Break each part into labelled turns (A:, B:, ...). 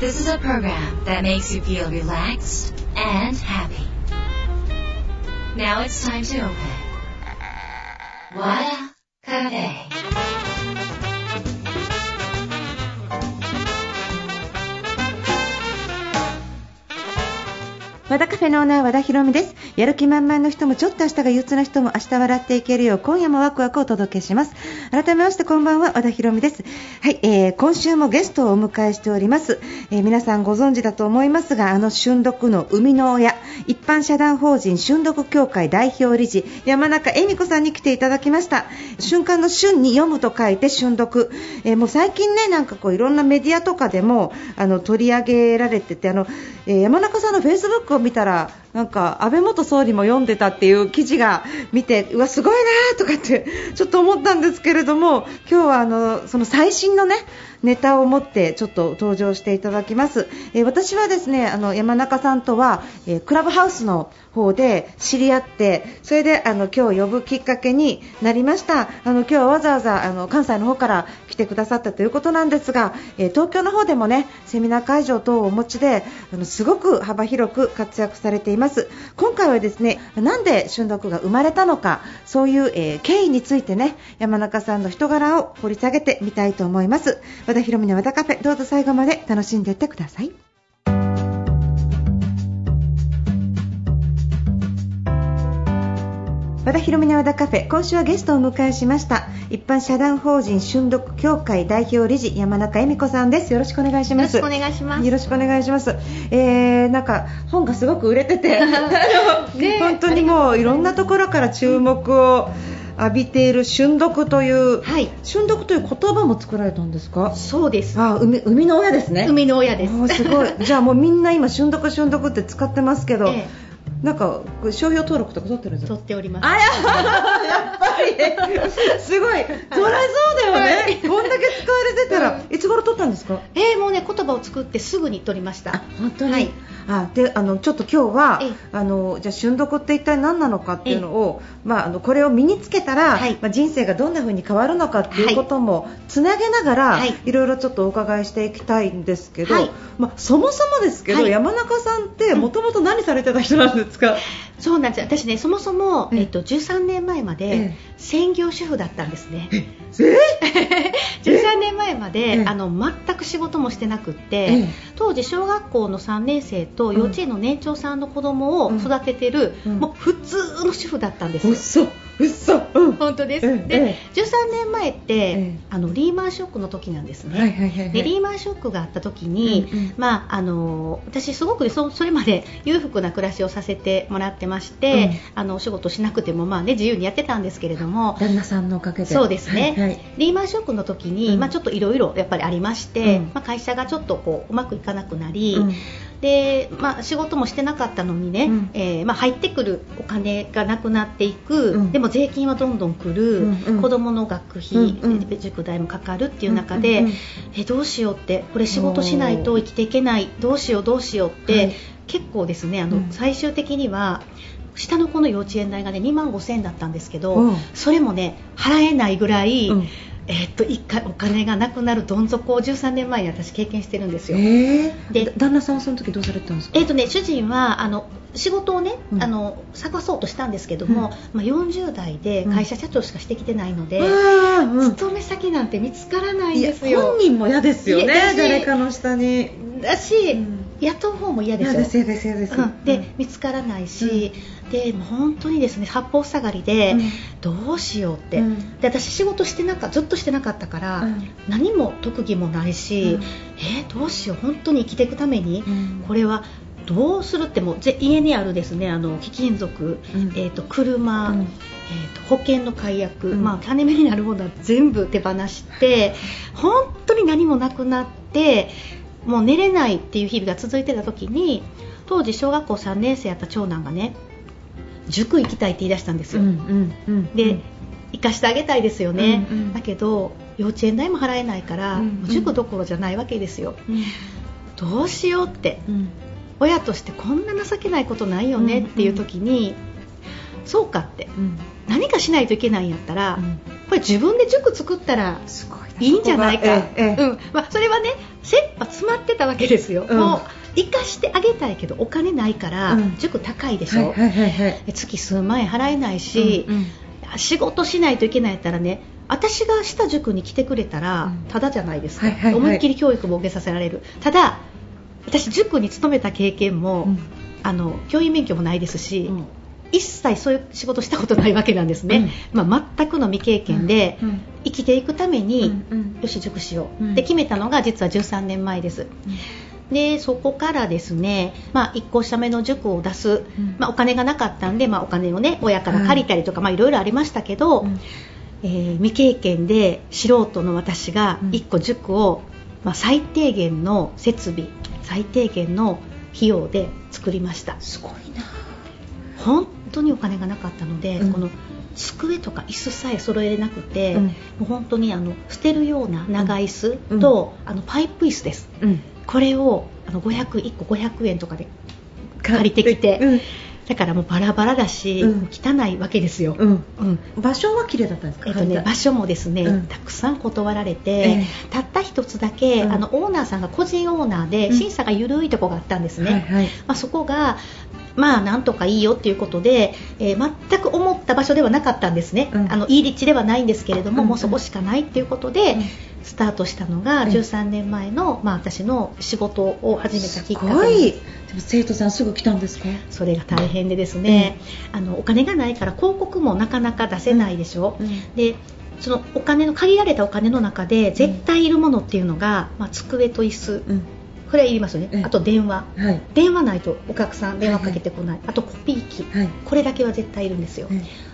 A: This is a program that makes you feel relaxed and happy. Now it's time to open. Wada Cafe.
B: 和田カフェのオーナー和田博美です やる気満々の人もちょっと明日が憂鬱な人も明日笑っていけるよう今夜もワクワクをお届けします。改めましてこんばんは和田博美です。はい、えー、今週もゲストをお迎えしております、えー、皆さんご存知だと思いますがあの春読の生みの親一般社団法人春読協会代表理事山中恵美子さんに来ていただきました。瞬間の春に読むと書いて春読、えー、もう最近ねなんかこういろんなメディアとかでもあの取り上げられててあの、えー、山中さんのフェイスブックを見たらなんか安倍元総理も読んでたっていう記事が見てうわすごいなとかってちょっと思ったんですけれども今日はあのその最新のねネタを持ってちょっと登場していただきます、えー、私はですねあの山中さんとは、えー、クラブハウスの方で知り合ってそれであの今日呼ぶきっかけになりました。あの今日はわざわざあの関西の方から来てくださったということなんですが、えー、東京の方でもねセミナー会場等をお持ちであのすごく幅広く活躍されています。今回はですねなんで春読が生まれたのかそういう、えー、経緯についてね山中さんの人柄を掘り下げてみたいと思います。和田博美の和田カフェどうぞ最後まで楽しんでいってください。和田博美の和田カフェ。今週はゲストをお迎えしました。一般社団法人春読協会代表理事山中恵美子さんです。よろしくお願いします。
C: よろしくお願いします。
B: よろしくお願いします。えー、なんか本がすごく売れてて。ね、本当にもういろんなところから注目を浴びている春読という、はい、春読という言葉も作られたんですか？
C: そうです。
B: あ海海の親ですね。
C: 海の親です。
B: すごい。じゃあもうみんな今春読春読って使ってますけど、ええなんか商標登録とか取ってるんですか
C: 取っております。
B: あややっぱり。すごい、そりゃそうだよね、はい、こんだけ使われてたら、うん、いつ頃取ったんですか？
C: えー、もうね言葉を作ってすぐに取りました。
B: 本当に、はい、あであのちょっと今日はあのじゃ春読って一体何なのかっていうのを、まあ、あのこれを身につけたら、はい、まあ、人生がどんな風に変わるのかっていうこともつなげながら、はい、いろいろちょっとお伺いしていきたいんですけど、まあ、そもそもですけど、山中さんってもともと何されてた人なんですか、
C: そうなんです。私ねそもそも、えっと、13年前まで専業主婦だったんですね、え13 年前まであの全く仕事もしてなくって当時小学校の3年生と幼稚園の年長さんの子供を育ててる、もう普通の主婦だったんですよ。
B: 嘘、
C: うん、本当です、うん、で、13年前って、あのリーマンショックの時なんですね、はいはいはいはい、でリーマンショックがあった時に、うんうん、まあ、あの私すごくそそれまで裕福な暮らしをさせてもらってまして、うん、あのお仕事しなくても、まあね、自由にやってたんですけれども
B: 旦那さんのおかげで。
C: そうですね、はいはい、リーマンショックの時に、まあ、ちょっといろいろやっぱりありまして、まあ、会社がちょっとこううまくいかなくなり、で、まあ、仕事もしてなかったのにね、うん、えー、まあ、入ってくるお金がなくなっていく、うん、でも税金はどんどん来る、うんうん、子どもの学費、うんうん、塾代もかかるっていう中で、うんうん、えどうしようって。これ仕事しないと生きていけない。どうしようどうしようって、はい、結構ですねあの、最終的には下の子の幼稚園代がね2万5000円だったんですけど、それもね払えないぐらい、えー、っと1回お金がなくなるどん底を13年前に私経験してるんですよ、え
B: ー、で旦那さんはその時どうされてたんですか、
C: えー、っとね、主人はあの仕事をね、うん、あの探そうとしたんですけども、うん、まあ、40代で会社社長しかしてきてないので、うん、勤め先なんて見つからないんですよ。
B: 本人も嫌ですよね誰かの下に。
C: だし、雇う方も嫌ですよ。
B: 嫌です嫌です嫌です、
C: で見つからないし、で本当にですね八方塞がりで、どうしようって、で私仕事してなかずっとしてなかったから、何も特技もないし、えー、どうしよう本当に生きていくために、これはどうするっても家にあるですねあの貴金属、うん、えーと、車、うん、えーと、保険の解約、うん、まあ、金目になるものは全部手放して 本当に何もなくなってもう寝れないっていう日々が続いてた時に当時小学校3年生やった長男がね塾行きたいって言い出したんですよ、うんうん、で行かしてあげたいですよね、うんうん、だけど幼稚園代も払えないから、うんうん、塾どころじゃないわけですよ、どうしようって、親としてこんな情けないことないよねっていう時に、そうかって、何かしないといけないんやったら、これ自分で塾作ったらいいんじゃないか、うん。まあ、それはね切羽詰まってたわけですよ、もう生かしてあげたいけどお金ないから、塾高いでしょ、月数万円払えないし、仕事しないといけないやったらね私がした塾に来てくれたらただじゃないですか、思いっきり教育も受けさせられる。ただ私塾に勤めた経験も、うん、あの教員免許もないですし、うん、一切そういう仕事したことないわけなんですね、うん、まあ、全くの未経験で、生きていくために、よし塾しよう。って決めたのが実は13年前です、でそこからですね、まあ、1個下目の塾を出す、まあ、お金がなかったんで、まあ、お金をね親から借りたりとか、まあ、いろいろありましたけど、えー、未経験で素人の私が1個塾を、まあ、最低限の設備最低限の費用で作りました。
B: すごいな。
C: 本当にお金がなかったので、うん、この机とか椅子さえ揃えれなくて、うん、もう本当にあの捨てるような長椅子と、うん、あのパイプ椅子です、これをあの500 1個500円とかで借りてきて、だからもうバラバラだし、うん、汚いわけですよ、うん。
B: うん、場所は綺麗だったんですか、
C: えっとね、場所もですね、たくさん断られて、えー、たった一つだけ、あのオーナーさんが個人オーナーで審査が緩いとこがあったんですね、はいはい、まあ、そこがまあなんとかいいよっていうことで、えー、全く思った場所ではなかったんですね、あのいい立地ではないんですけれども、もうそこしかないっていうことで、スタートしたのが13年前の、まあ、私の仕事を始めたきっかけ。で
B: も生徒さんすぐ来たんですか？
C: それが大変でですね、うん、あのお金がないから広告もなかなか出せないでしょ、うん、でそのお金の限られたお金の中で絶対いるものっていうのが、まあ、机と椅子、これはいりますよね、あと電話、はい、電話ないとお客さん電話かけてこない、はい、あとコピー機、はい、これだけは絶対いるんですよ、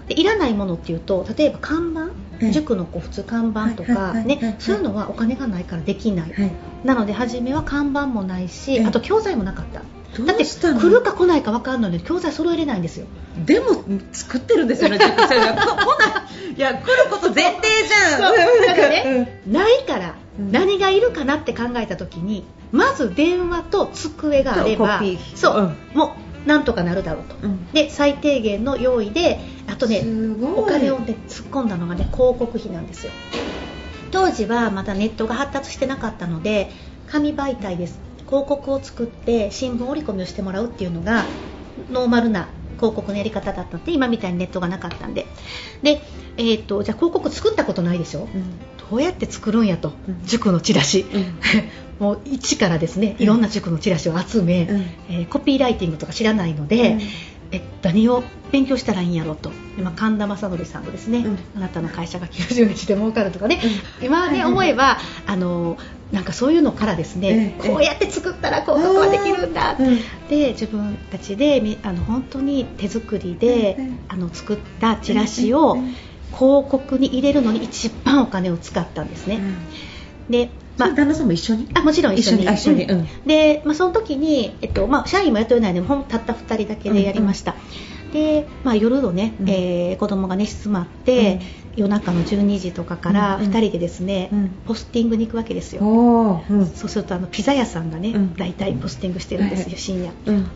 C: でいらないものっていうと例えば看板、塾のこう普通看板とか、ね、そういうのはお金がないからできない、なので初めは看板もないしあと教材もなかった。だって来るか来ないか分かんないのに教材揃えれないんですよ。
B: でも作ってるんですよね来ない。いや来ること前提じゃん。だ
C: からね、うん、ないから何がいるかなって考えた時にまず電話と机があればそう、うん、もうなんとかなるだろうと、うん、で最低限の用意であとねお金を、ね、突っ込んだのがね広告費なんですよ。当時はまだネットが発達してなかったので紙媒体です。広告を作って新聞折り込みをしてもらうっていうのがノーマルな広告のやり方だったので今みたいにネットがなかったんで。で、えーと、じゃあ広告作ったことないでしょ、うん、どうやって作るんやと、うん、塾のチラシ、うん、もう一からですねいろんな塾のチラシを集め、えー、コピーライティングとか知らないので、え何を勉強したらいいんやろうと。今神田正則さんのですね、うん、あなたの会社が90日で儲かるとかね、うん、今ね思えばあのなんかそういうのからですね、こうやって作ったら広告はできるんだ、で自分たちであの本当に手作りで、あの作ったチラシを広告に入れるのに一番お金を使ったんですね。
B: でまあ、旦那さんも一緒に？
C: あもちろん一緒に。一緒に、うん、で、まあ、その時に、えっとまあ、社員も雇えないのでほんたった2人だけでやりました、うんうん、で、まあ、夜のね、うん、えー、子供が寝静まって、夜中の12時とかから2人でですね、うん、ポスティングに行くわけですよ、うん、そうするとあのピザ屋さんがね、うん、大体ポスティングしてるんですよ、深夜、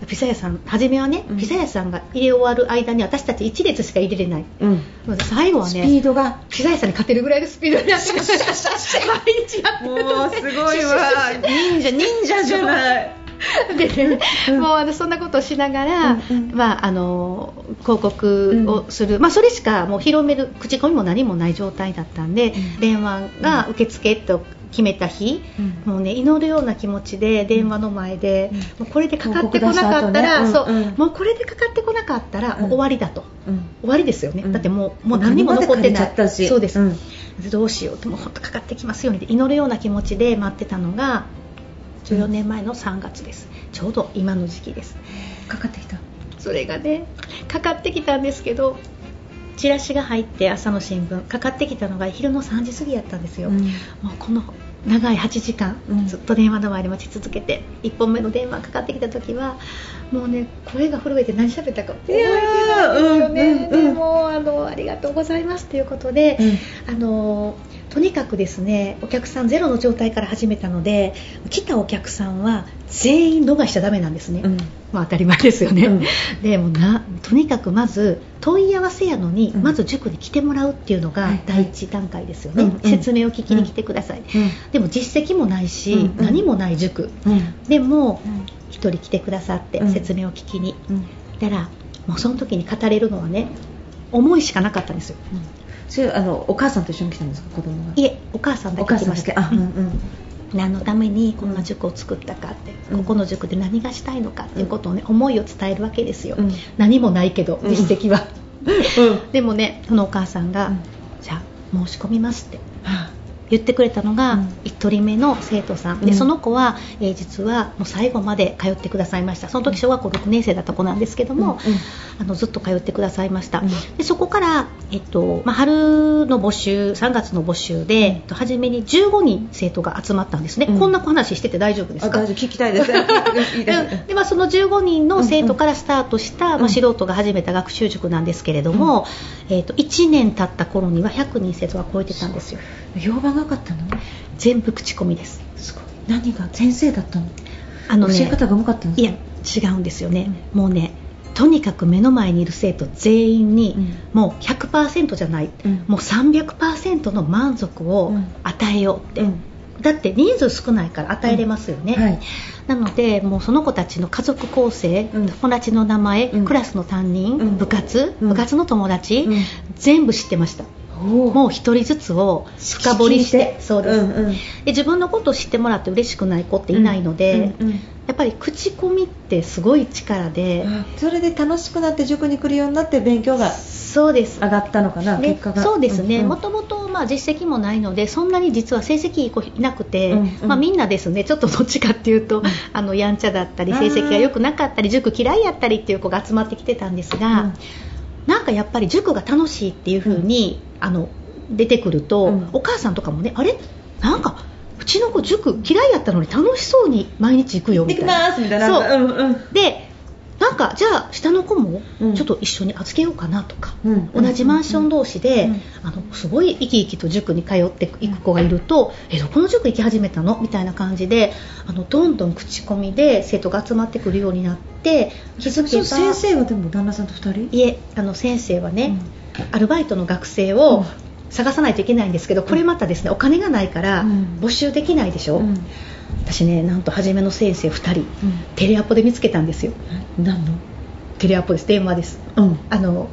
C: ピザ屋さん初めはね、ピザ屋さんが入れ終わる間に私たち1列しか入れれない、最後はね
B: スピードが。
C: ピザ屋さんに勝てるぐらいのスピードになって毎日やってる
B: もうすごいわ忍者忍者じゃない
C: でね、もうあのそんなことをしながら、うんうん、まあ、あの広告をする、うん、まあ、それしかもう広める口コミも何もない状態だったんで、うん、電話が受付と決めた日、うん、もうね祈るような気持ちで電話の前で、もうこれでかかってこなかったら、ね、そう、もうこれでかかってこなかったらもう終わりだと、終わりですよね、だってもうもう何も残ってない。そうです、どうしようともう本当かかってきますように祈るような気持ちで待ってたのが14年前の3月です。ちょうど今の時期です。
B: かかってきた？
C: それがねかかってきたんですけどチラシが入って朝の新聞かかってきたのが昼の3時過ぎやったんですよ、うん、もうこの長い8時間、ずっと電話の前で待ち続けて1本目の電話かかってきた時はもうね声が震えて何喋ったか覚えてないですよね、うんうん、でもあのありがとうございますということで、うん、あのとにかくですねお客さんゼロの状態から始めたので来たお客さんは全員逃しちゃダメなんですね、うん、まあ、当たり前ですよね、うん、でもなとにかくまず問い合わせやのに、まず塾に来てもらうっていうのが第一段階ですよね、はいはい、説明を聞きに来てください、でも実績もないし、何もない塾、でも1人来てくださって説明を聞きに、だからもうその時に語れるのはね思いしかなかったんですよ、
B: それあのお母さんと一緒に来たんですか子供が。
C: いえお母さんだけ来ました。うんうん。何のためにこんな塾を作ったかって、うん、ここの塾で何がしたいのかっていうことをね、思いを伝えるわけですよ、うん、何もないけど実績は、うん、でもねそのお母さんが、じゃあ申し込みますって、言ってくれたのが1人目の生徒さん、でその子は、えー、実はもう最後まで通ってくださいました。その時小学校6年生だった子なんですけども、うんうん、あのずっと通ってくださいました、うん、でそこから、えっとまあ、春の募集3月の募集で、えっと、初めに15人生徒が集まったんですね、こんな話してて大丈夫ですか？
B: 聞きたいです。
C: で、まあ、その15人の生徒からスタートした、まあ、素人が始めた学習塾なんですけれども、えっと、1年経った頃には100人生徒が超えてたんですよ
B: 評判がかったの？
C: 全部口コミです。
B: すごい。何が？先生だったの？あの、ね、教え方がうまかったんです
C: かいや違うんですよね、うん、もうねとにかく目の前にいる生徒全員に、うん、もう100%じゃない、うん、もう300%の満足を与えようって、うん、だって人数少ないから与えれますよね、はい、なのでもうその子たちの家族構成、友達の名前、クラスの担任、部活、部活の友達、全部知ってましたもう一人ずつを深掘りして。そうです、うんうん、で自分のことを知ってもらって嬉しくない子っていないので、うんうんうん、やっぱり口コミってすごい力で、
B: それで楽しくなって塾に来るようになって勉強がそうです。上がったのかな、
C: 結果が。そうですね。もともと実績もないのでそんなに実は成績いい子いなくて、うんうん、まあ、みんなですね。ちょっとどっちかっていうと、うん、あのやんちゃだったり成績が良くなかったり塾嫌いやったりっていう子が集まってきてたんですが、うんなんかやっぱり塾が楽しいっていう風に、うん、あの出てくると、うん、お母さんとかもねあれ？なんかうちの子塾嫌いやったのに楽しそうに毎日行くよみたいな。
B: みたいな。そう、うんうん、
C: でなんかじゃあ下の子もちょっと一緒に預けようかなとか、うん、同じマンション同士で、うん、あのすごい生き生きと塾に通っていく子がいると、うん、えどこの塾行き始めたの？みたいな感じであのどんどん口コミで生徒が集まってくるようになって
B: 気づけば先生はでも旦那さんと2人？
C: いえあの先生はね、アルバイトの学生を、探さないといけないんですけどこれまたですねお金がないから募集できないでしょ、うん、私ねなんと初めの先生2人、うん、テレアポで見つけたんですよ。
B: 何の？
C: テレアポです。電話です、うん、あの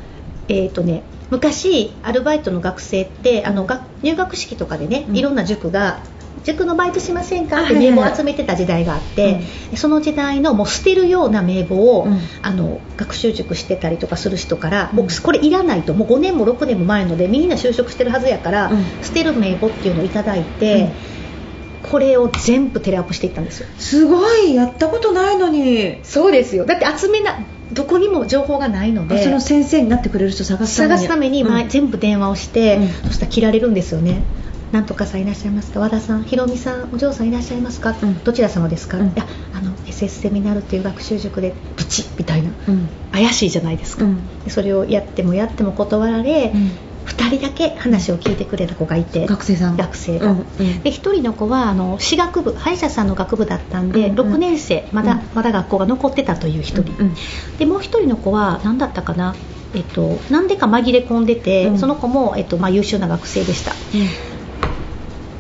C: えっ、ー、とね昔アルバイトの学生ってあの入学式とかでねいろんな塾が塾のバイトしませんか？って名簿を集めてた時代があって、その時代のもう捨てるような名簿を、うん、あの学習塾してたりとかする人から、うん、僕これいらないと。もう5年も6年も前のでみんな就職してるはずやから、うん、捨てる名簿っていうのをいただいて。これを全部テレアップしていったんですよ。
B: すごいやったことないのに。
C: そうですよ。だって集めなどこにも情報がないので
B: その先生になってくれる人探すため
C: に。探すために、うん、全部電話をして、うん、そしたら切られるんですよね。なんとかさんいらっしゃいますか？和田さんひろみさんお嬢さんいらっしゃいますか、うん、どちら様ですか、うん、いやあの SS セミナールっていう学習塾でプチみたいな、うん、怪しいじゃないですか、それをやってもやっても断られ、2人だけ話を聞いてくれた子がいて。
B: 学生さん。
C: 学生が、うんうん、で1人の子はあの私学部歯医者さんの学部だったんで、うんうん、6年生まだ、うん、まだ学校が残ってたという1人、うんうん、でもう1人の子は何だったかな？えっと、なんでか紛れ込んでて、うん、その子も、えっとまあ、優秀な学生でした、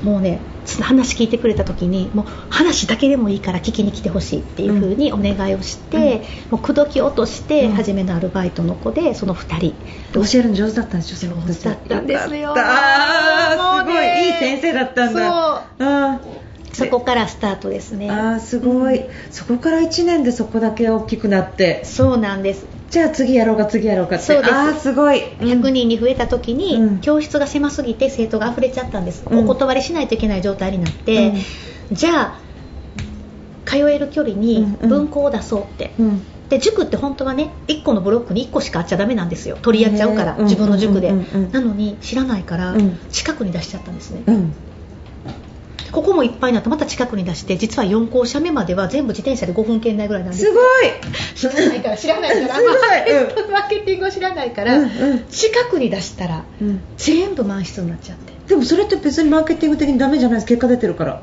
C: もうね話聞いてくれた時にもう話だけでもいいから聞きに来てほしいっていう風にお願いをして、うん、もう口説き落として初めのアルバイトの子でその2人、
B: 教えるの上手だったんでしょその子
C: だったんですよ
B: あすごい。いい先生だったんだ。
C: そう。そこからスタートですね。
B: あすごい、うん、そこから1年でそこだけ大きくなって。
C: そうなんです
B: じゃあ次やろうか次やろうかって。そうです。あすごい、
C: 100人に増えた時に、うん、教室が狭すぎて生徒が溢れちゃったんです、うん、お断りしないといけない状態になって、うん、じゃあ通える距離に文庫を出そうって、で塾って本当はね1個のブロックに1個しかあっちゃダメなんですよ。取り合っちゃうから自分の塾で、なのに知らないから近くに出しちゃったんですね、ここもいっぱいになってまた近くに出して実は4校舎目までは全部自転車で5分圏内ぐらいなんです。
B: すごい。
C: 知らないから知らないから。マーケティングを知らないから、うんうん、近くに出したら、うん、全部満室になっちゃって。
B: でもそれって別にマーケティング的にダメじゃないです結果出てるから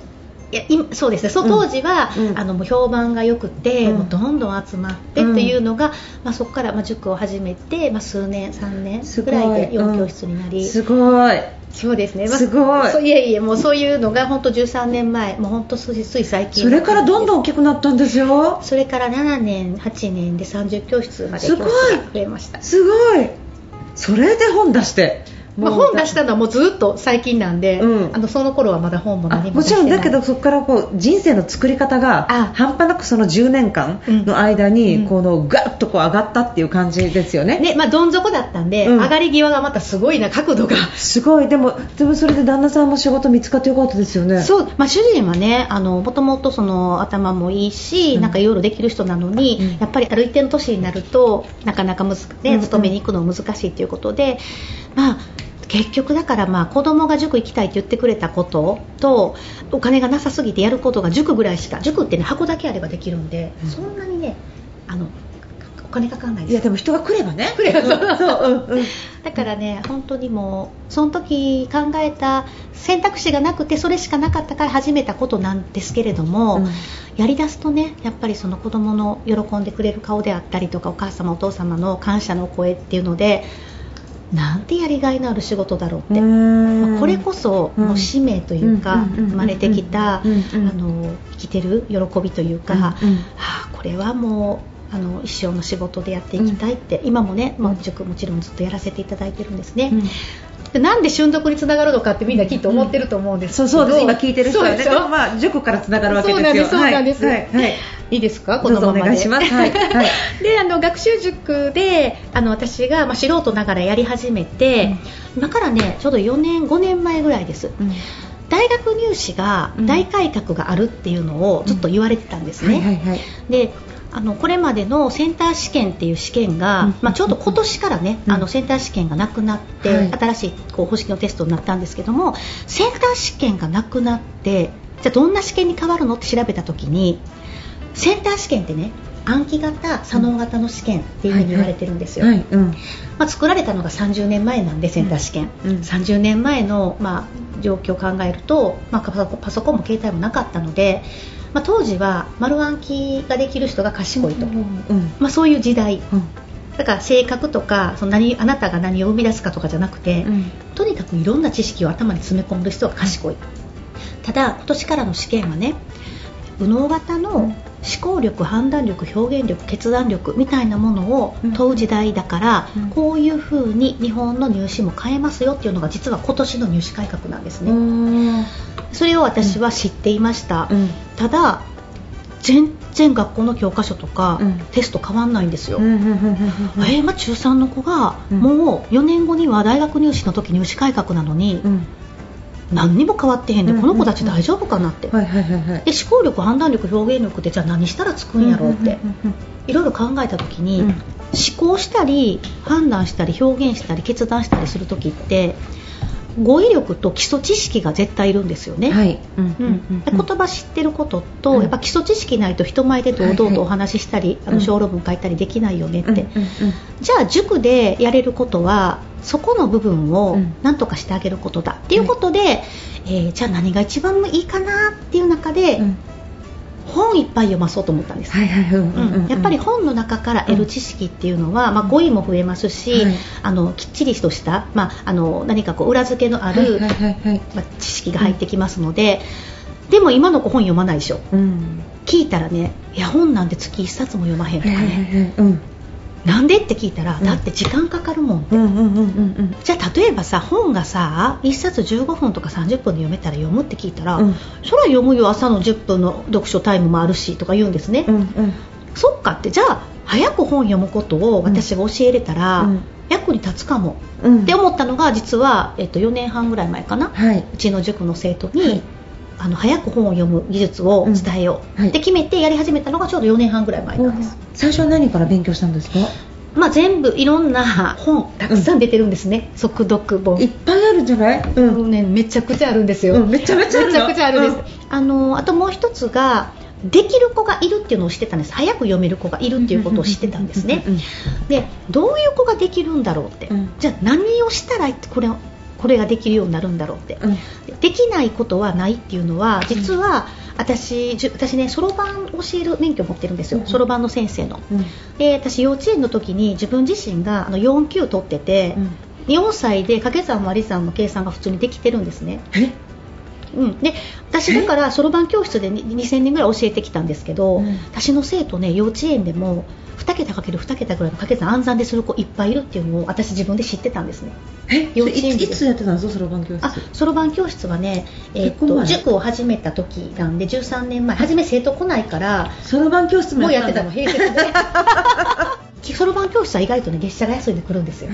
C: いや今そうですね。その当時は、
B: うん。
C: あのもう評判が良くて、
B: うん。
C: もうどんどん集まってっていうのが、まあ、そこからまあ塾を始めて、まあ、数年3年ぐらいで
B: うん
C: 4教室になり、
B: すごい。
C: そうですね、
B: すごい。
C: そういえいえもうそういうのが本当13年前。もう本当つい最近。
B: それからどんどん大きくなったんですよ。
C: それから7年8年で30教室まで教
B: すごい
C: 増えました。
B: すごい。それで本出して
C: まあ、本出したのはもうずっと最近なんで、
B: うん。
C: あのその頃はまだ本も
B: あ
C: 何も
B: もち
C: 出してない。
B: ろんだけどそこからこう人生の作り方が
C: あ。
B: 半端なくその10年間の間
C: うん。
B: にこのガッとこう上がったっていう感じですよね、
C: ねまあ、どん底だったんで、
B: うん。
C: 上がり際がまたすごいな角度が。
B: すごい。でもでもそれで旦那さんも仕事見つかってよかったですよね。
C: そう、まあ、主人はねあのもともとその頭もいいし、
B: うん。
C: なんかいろいろできる人なのに、
B: うん。
C: やっぱりある一定の年になるとなかなかむず、ね、勤めに行くの難しいということで、まあ結局だからまあ子供が塾行きたいって言ってくれたこととお金がなさすぎてやることが塾ぐらいしか塾ってね箱だけあればできるんで、
B: うん。
C: そんなにねあのお金かかんないです。
B: いやでも人が来ればね。
C: 来れば。そう
B: そう、うんうん、
C: だからね本当にもうその時考えた選択肢がなくてそれしかなかったから始めたことなんですけれども、
B: うん。
C: やりだすとねやっぱりその子供の喜んでくれる顔であったりとかお母様お父様の感謝の声っていうのでなんてやりがいのある仕事だろうって、まあこれこそ
B: うん。
C: もう使命というか、
B: うん。うん。うん。
C: 生まれてきた、
B: うん。うん。
C: あの生きてる喜びというか、
B: うん。うん。
C: はあ、これはもうあの一生の仕事でやっていきたいって、今もね、まあ、塾もちろんずっとやらせていただいてるんですね、
B: うん
C: でなんで瞬読につながるのかってみんなきっと思ってると思うんですけど、
B: そうそうです今聞いてる人はね。
C: そうで
B: もまあ塾からつながるわけですよ。
C: そうなんですそうなんです。
B: はい。はい。はい
C: いいですか？このままで。
B: お願いします。はい。はい。
C: であの学習塾であの私が、まあ、素人ながらやり始めて、今からねちょうど4年5年前ぐらいです。
B: うん。
C: 大学入試が
B: うん。
C: 大改革があるっていうのをずっと言われてたんですね、
B: はいはいはい。
C: であのこれまでのセンター試験っていう試験が、
B: うん。
C: まあ、ちょうど今年からね、
B: うん。
C: あのセンター試験がなくなって、
B: はい。
C: 新しいこう方式のテストになったんですけどもセンター試験がなくなってじゃあどんな試験に変わるのって調べた時にセンター試験ってね暗記型、左脳型の試験っていうふうに言われてるんですよ、まあ、作られたのが30年前なんでセンター試験、
B: うん。
C: 30年前の、まあ、状況を考えると、まあ、パソコンも携帯もなかったので、まあ、当時は丸暗記ができる人が賢いと、
B: うん
C: まあ、そういう時代。
B: うん。
C: だから性格とかその何あなたが何を生み出すかとかじゃなくて、
B: うん。
C: とにかくいろんな知識を頭に詰め込む人が賢い。ただ今年からの試験はね右脳型の思考力判断力表現力決断力みたいなものを問う時代だから、
B: うん。
C: こういう風に日本の入試も変えますよっていうのが実は今年の入試改革なんですね、
B: うん
C: それを私は知っていました、
B: うん。
C: ただ全然学校の教科書とか、
B: うん。
C: テスト変わんないんですよ、えーまあ、中3の子が、
B: うん。
C: もう4年後には大学入試の時入試改革なのに、
B: うん
C: 何にも変わってへんで、
B: うん
C: この子たち大丈夫かなって、で思考力判断力表現力ってじゃあ何したらつくんやろうって、いろいろ考えた時に、
B: うん。
C: 思考したり判断したり表現したり決断したりする時って語彙力と基礎知識が絶対いるんですよね、
B: うんはいうん
C: うん。で言葉知ってることと、
B: うん。
C: やっぱ基礎知識ないと人前で堂々とお話ししたり、あ
B: うん。
C: の小論文書いたりできないよねって、
B: うんうん
C: じゃあ塾でやれることはそこの部分を
B: うん。
C: 何とかしてあげることだっていうことで、えーじゃあ何が一番いいかなっていう中で、
B: うん
C: 本いっぱい読まそうと思ったんです、
B: はいはいうんうんうん
C: うん。やっぱり本の中から得る知識っていうのは、まあ、語彙も増えますし、
B: はい。
C: あのきっちりとした、まあ、あの何かこう裏付けのあ
B: はい
C: る、
B: はいはいはい。
C: まあ、知識が入ってきますので、でも今の子本読まないでしょ。
B: うん。
C: 聞いたらねいや本なんて月1冊も読まへんとかね、
B: はい。うん
C: なんで？って聞いたら、
B: うん。
C: だって時間かかるもんって、じゃあ例えばさ本がさ1冊15分とか30分で読めたら読むって聞いたら、
B: うん。
C: それは読むよ朝の10分の読書タイムもあるしとか言うんですね、
B: うんうん。
C: そっかってじゃあ早く本読むことを私が教えれたら、
B: うん。
C: 役に立つかも
B: うん。
C: って思ったのが実は、えっと、4年半ぐらい前かな、
B: はい。う
C: ちの塾の生徒に、
B: はい
C: あの早く本を読む技術を伝えよう、
B: うんはい。
C: って決めてやり始めたのがちょうど4年半ぐらい前なんです、
B: 最初は何から勉強したんですか？
C: まあ、全部いろんな本たくさん出てるんですね、速読本。
B: いっぱいあるんじゃない？うん。
C: うん。ね、めちゃくちゃあるんですよ、
B: うんめちゃめちゃあるの
C: めちゃくちゃあるんです、あのあともう一つができる子がいるっていうのを知ってたんです。早く読める子がいるっていうことを知ってたんですね。
B: うんうん
C: でどういう子ができるんだろうって、
B: うん。
C: じゃあ何をしたらこれここれができるようになるんだろうって、うん、できないことはないっていうのは実は、私私ねそろばん教える免許を持ってるんですよ。そろばんの先生の、うん、で私幼稚園の時に自分自身があの4級取ってて、うん、4歳で掛け算割り算の計算が普通にできてるんですねうん、で私だからそろばん教室で2000人ぐらい教えてきたんですけど、うん、私の生徒ね幼稚園でも2桁かける2桁ぐらいの掛け算暗算でする子いっぱいいるっていうのを私自分で知ってたんですね。
B: え？幼稚園いつやってたんですかそろばん教室。あ
C: そろばん教室はね、えー、っと塾を始めた時なんで13年前。初め生徒来ないから
B: そろばん教室
C: もやってたの平成で そろばん教室は意外とね月謝が安いで来るんですよ。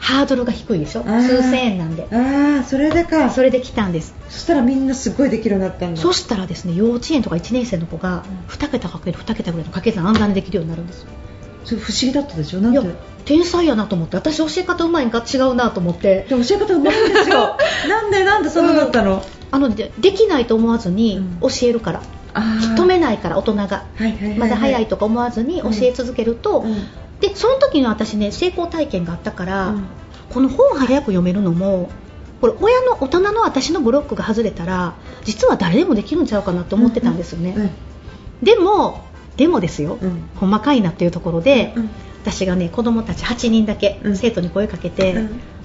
C: ハードルが低いでしょ？数千円なんで。
B: ああそれでか。
C: それで来たんです。
B: そしたらみんなすごいできるようになったんだ。
C: そしたらですね幼稚園とか1年生の子が2桁かける2桁ぐらいの掛け算暗算でできるようになるんですよ。
B: それ不思議だったでしょ？なんで？
C: 天才やなと思って。私教え方うまいんか違うなと思って。
B: 教え方うまいんですよ。なんでなんでそんなだったの、うん、
C: あのでできないと思わずに教えるから、うん、止めないから大人が、まだ早いとか思わずに教え続けると、うん、でその時の私ね成功体験があったから、この本早く読めるのもこれ親の大人の私のブロックが外れたら実は誰でもできるんちゃうかなと思ってたんですよね、でもでもですよ、うん、細かいなっていうところで、うん、私がね子供たち8人だけ、生徒に声かけて、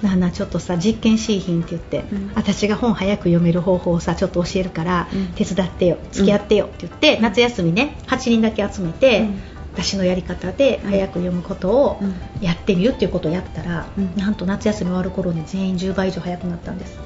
C: なあなあちょっとさ実験しいひんって言って、私が本早く読める方法をさちょっと教えるから、手伝ってよ付き合ってよって言って、夏休みね8人だけ集めて、私のやり方で早く読むことをやってみるっていうことをやったら、なんと夏休み終わる頃に全員10倍以上早くなったんです。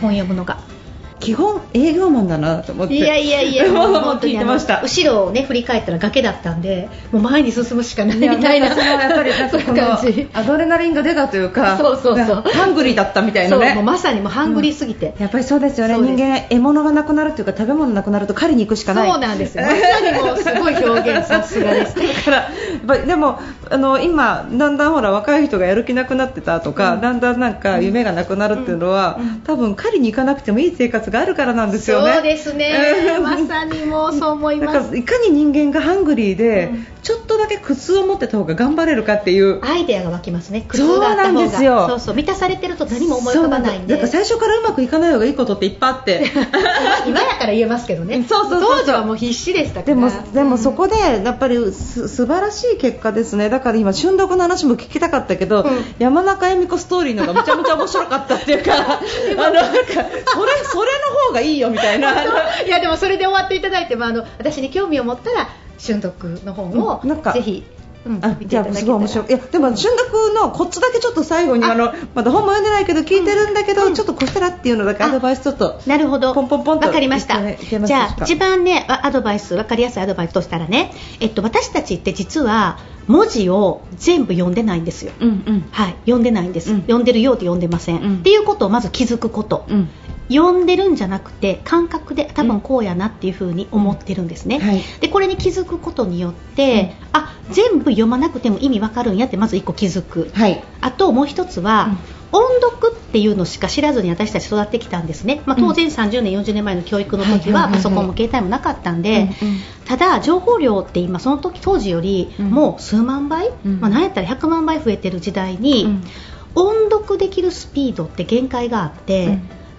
C: 本読むのが。
B: 基本営業マンだなと思って。い
C: やいやいや もう本当に後ろをね振り返ったら崖だったんでもう前に進むしかないみたいな。そのやっぱりなんかこの
B: アドレナリンが出たというか
C: そうそうそう。
B: ハングリーだったみたいなね。
C: もうまさにもうハングリーすぎて、
B: うん、やっぱりそうですよね。人間獲物がなくなるというか食べ物なくなると狩りに行くしかない。
C: そうなんですよ。まさにもうすごい表現さすがです。
B: だからでもあの今だんだんほら若い人がやる気なくなってたとか、うん、だんだんなんか夢がなくなるっていうのは、うん、多分狩りに行かなくてもいい生活があるからなんですよね。
C: そうですね。まさにもうそう思います。
B: いかに人間がハングリーで、うん、ちょっとだけ苦痛を持ってた方が頑張れるかっていう
C: アイデアが湧きますね。
B: 苦痛があった方がそう。
C: そうそう満たされてると何も思い浮かばないんで。
B: だから最初からうまくいかない方がいいことっていっぱいあって。
C: 今やから言えますけどね。
B: そうそう
C: 当時はもう必死でした
B: でもでもそこでやっぱりす素晴らしい結果ですね。だから今瞬読の話も聞きたかったけど、うん、山中恵美子ストーリーのがめちゃめちゃ面白かったっていうか、あのなんかそれそれの方がいいよみたいな。
C: いやでもそれで終わっていただいてもあの私に興味を持ったら瞬読の本を、なんかぜひ
B: うん、あじゃあすごい面白い。いやでも瞬読のコツだけちょっと最後にあのまだ本も読んでないけど聞いてるんだけど、うん、ちょっとこうしたらっていうのだけアドバイスちょっと。
C: なるほど。
B: ポンポンポン
C: とわかりました。じゃあ一番ねアドバイス分かりやすいアドバイスとしたらねえっと私たちって実は文字を全部読んでないんですよ、うんうん、はい読んでないんです、うん、読んでるようで読んでません、うん、っていうことをまず気づくこと、うん読んでるんじゃなくて感覚で多分こうやなっていう風に思ってるんですね、うんはい、でこれに気づくことによって、うん、あ全部読まなくても意味わかるんやってまず1個気づく、はい、あともう1つは、音読っていうのしか知らずに私たち育ってきたんですね、まあ、当然30年、40年前の教育の時はパソコンも携帯もなかったんで、ただ情報量って今その時当時よりもう数万倍、まあ、何やったら100万倍増えてる時代に、音読できるスピードって限界があって、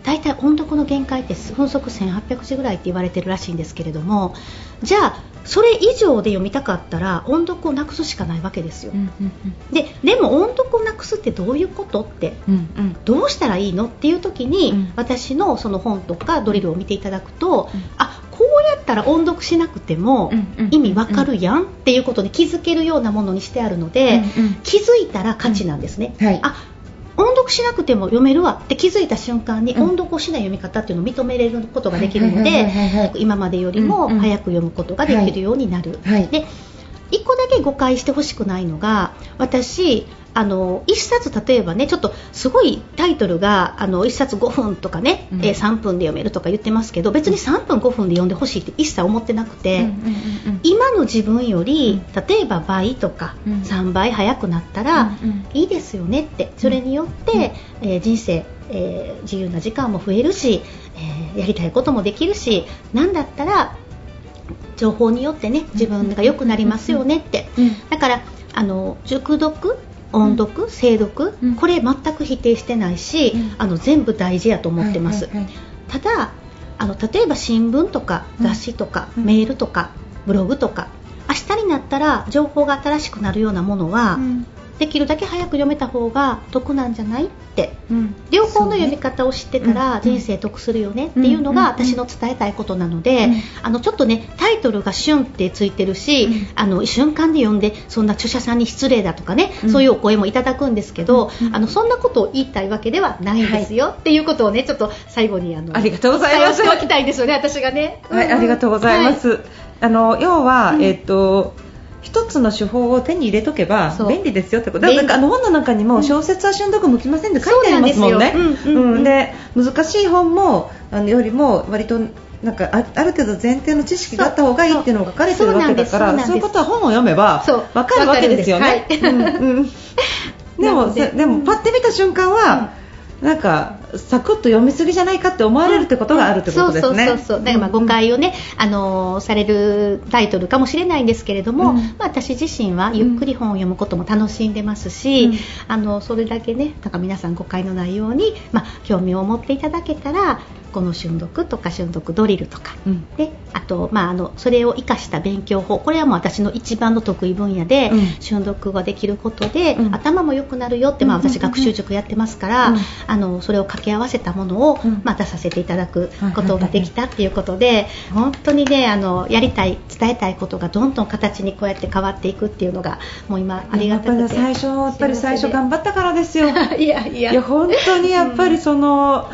C: 大体音読の限界って分速1800字ぐらいって言われてるらしいんですけれどもじゃあそれ以上で読みたかったら音読をなくすしかないわけですよ、うんうんうん、ででも音読をなくすってどういうことって、うんうん、どうしたらいいのっていう時に、うん、私のその本とかドリルを見ていただくと、うん、あこうやったら音読しなくても意味わかるやんっていうことに気づけるようなものにしてあるので、うんうん、気づいたら価値なんですね、はい、あ音読しなくても読めるわって気づいた瞬間に、音読をしない読み方っていうのを認めれることができるので今までよりも早く読むことができるようになる。で1個だけ誤解してほしくないのが私あの1冊例えばねちょっとすごいタイトルがあの1冊5分とかね、うん、えー、3分で読めるとか言ってますけど別に3分5分で読んでほしいって一切思ってなくて、うんうんうんうん、今の自分より例えば倍とか3倍早くなったらいいですよねってそれによって、えー、人生、えー、自由な時間も増えるし、えやりたいこともできるしなんだったら情報によってね自分が良くなりますよねって、だからあの熟読音読、精読、これ全く否定してないし、あの全部大事やと思ってます、ただあの例えば新聞とか雑誌とか、メールとかブログとか明日になったら情報が新しくなるようなものは、できるだけ早く読めた方が得なんじゃないって、うん、両方の読み方を知ってたら人生得するよねっていうのが私の伝えたいことなので、あのちょっとねタイトルが「旬」ってついてるし、あの瞬間で読んでそんな著者さんに失礼だとかね、そういうお声もいただくんですけど、あのそんなことを言いたいわけではないんですよ、はい、っていうことをねちょっと最後にあの
B: ありがとうございます。
C: おきたいんですよね私がね。
B: はい、ありがとうございます。はい、あの要は、えっ、ー、と一つの手法を手に入れとけば便利ですよってこと。だからあの本の中にも小説は瞬読向きませんって書いてありますもんね。うんで難しい本もあのよりも割となんかあある程度前提の知識があった方がいいっていうのが書かれてるわけだからそういうことは本を読めば分かるわけですよね。でもでもパッて見た瞬間は、なんかサクッと読みすぎじゃないかって思われるってことがあるってことですね。
C: そうそうそうだからまあ誤解をね、あのされるタイトルかもしれないんですけれども、うん、まあ、私自身はゆっくり本を読むことも楽しんでますし、うん、あのそれだけねなんか皆さん誤解のないように、まあ、興味を持っていただけたらこの瞬読とか瞬読ドリルとか、うん、であと、まあ、あのそれを生かした勉強法。これはもう私の一番の得意分野で、うん、瞬読ができることで、うん、頭も良くなるよって、まあ、私学習塾やってますから、あのそれを掛け合わせたものを、まあ、出させていただくことができたっていうことで、本当にねあのやりたい伝えたいことがどんどん形にこうやって変わっていくっていうのがもう今ありがたくて。
B: 最初やっぱり最初頑張ったからですよ。
C: いやいや。
B: 本当にやっぱりその、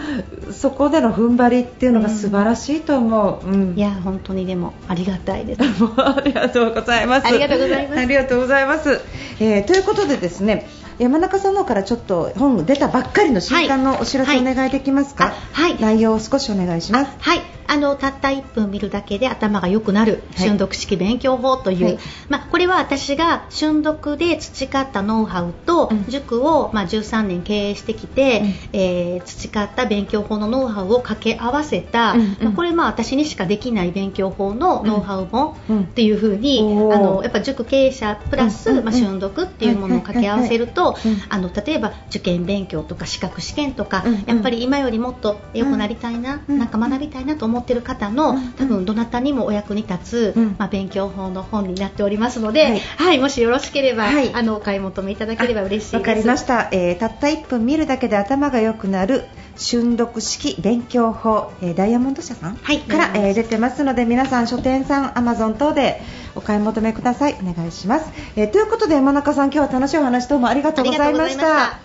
B: そこでの踏ん張りっていうのが素晴らしいと思う、
C: うん、いや本当にでもありがたいです。
B: ありがとうございます。
C: ありがとうございます。
B: ありがとうございます、えー、ということでですね山中さんの方からちょっと本出たばっかりの新刊のお知らせお願いできますか、はい、はい、内容を少しお願いします。
C: はい。あのたった1分見るだけで頭が良くなる瞬読式勉強法という、はい、まあ、これは私が瞬読で培ったノウハウと、塾を、まあ、13年経営してきて、うん、えー、培った勉強法のノウハウを掛け合わせた、うんうん、まあ、これまあ私にしかできない勉強法のノウハウ本っていう風に、うん、あのやっぱ塾経営者プラス、まあ、瞬読っていうものを掛け合わせると、あの例えば受験勉強とか資格試験とか、やっぱり今よりもっと良くなりたいな、なんか学びたいなと思思ってる方の、多分どなたにもお役に立つ、まあ、勉強法の本になっておりますので、はい、はい、もしよろしければ、はい、あのお買い求めいただければ嬉しいです。わ
B: かりました、えー、たった1分見るだけで頭が良くなる瞬読式勉強法、えー、ダイヤモンド社さん、はい、から、えー、出てますので皆さん書店さんアマゾン等でお買い求めください。お願いします、えー、ということで山中さん今日は楽しいお話どうもありがとうございました。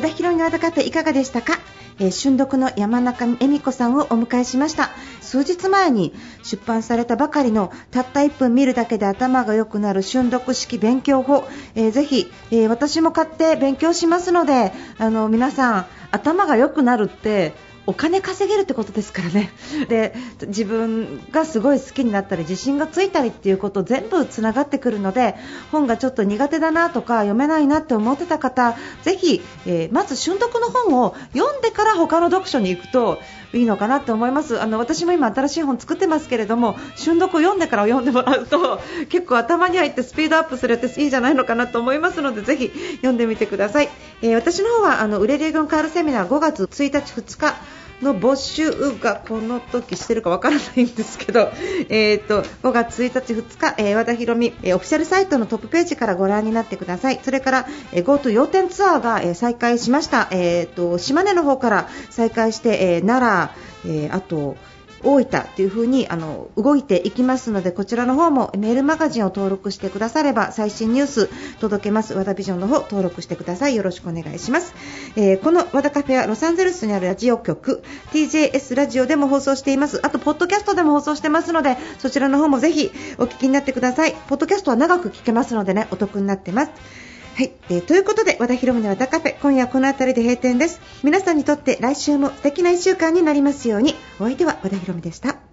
B: 和田博のワードカフェいかがでしたか、えー、春読の山中恵美子さんをお迎えしました。数日前に出版されたばかりのたった1分見るだけで頭が良くなる春読式勉強法、えー、ぜひ、えー、私も買って勉強しますのであの皆さん頭が良くなるってお金稼げるってことですからね。で自分がすごい好きになったり自信がついたりっていうこと全部つながってくるので本がちょっと苦手だなとか読めないなって思ってた方ぜひ、えー、まず瞬読の本を読んでから他の読書に行くといいのかなと思います。あの私も今新しい本作ってますけれども瞬読を読んでから読んでもらうと結構頭に入ってスピードアップするっていいじゃないのかなと思いますのでぜひ読んでみてください、えー、私の方はあの売れる軍カールセミナー5月1日2日の募集がこの時してるかわからないんですけど、えーと、5月1日、2日、えー、和田博美、えー、オフィシャルサイトのトップページからご覧になってください。それから、えー、GoTo 要点ツアーが、えー、再開しました。えーと、島根の方から再開して、え、奈良、え、あと、大分というふうにあの動いていきますのでこちらの方もメールマガジンを登録してくだされば最新ニュース届けます。和田ビジョンの方登録してください。よろしくお願いします、えー、この和田カフェはロサンゼルスにあるラジオ局 TJS ラジオでも放送しています。あとポッドキャストでも放送してますのでそちらの方もぜひお聞きになってください。ポッドキャストは長く聞けますのでねお得になってます。はい、えー、ということで和田博美の和田カフェ今夜この辺りで閉店です。皆さんにとって来週も素敵な1週間になりますように。お相手は和田博美でした。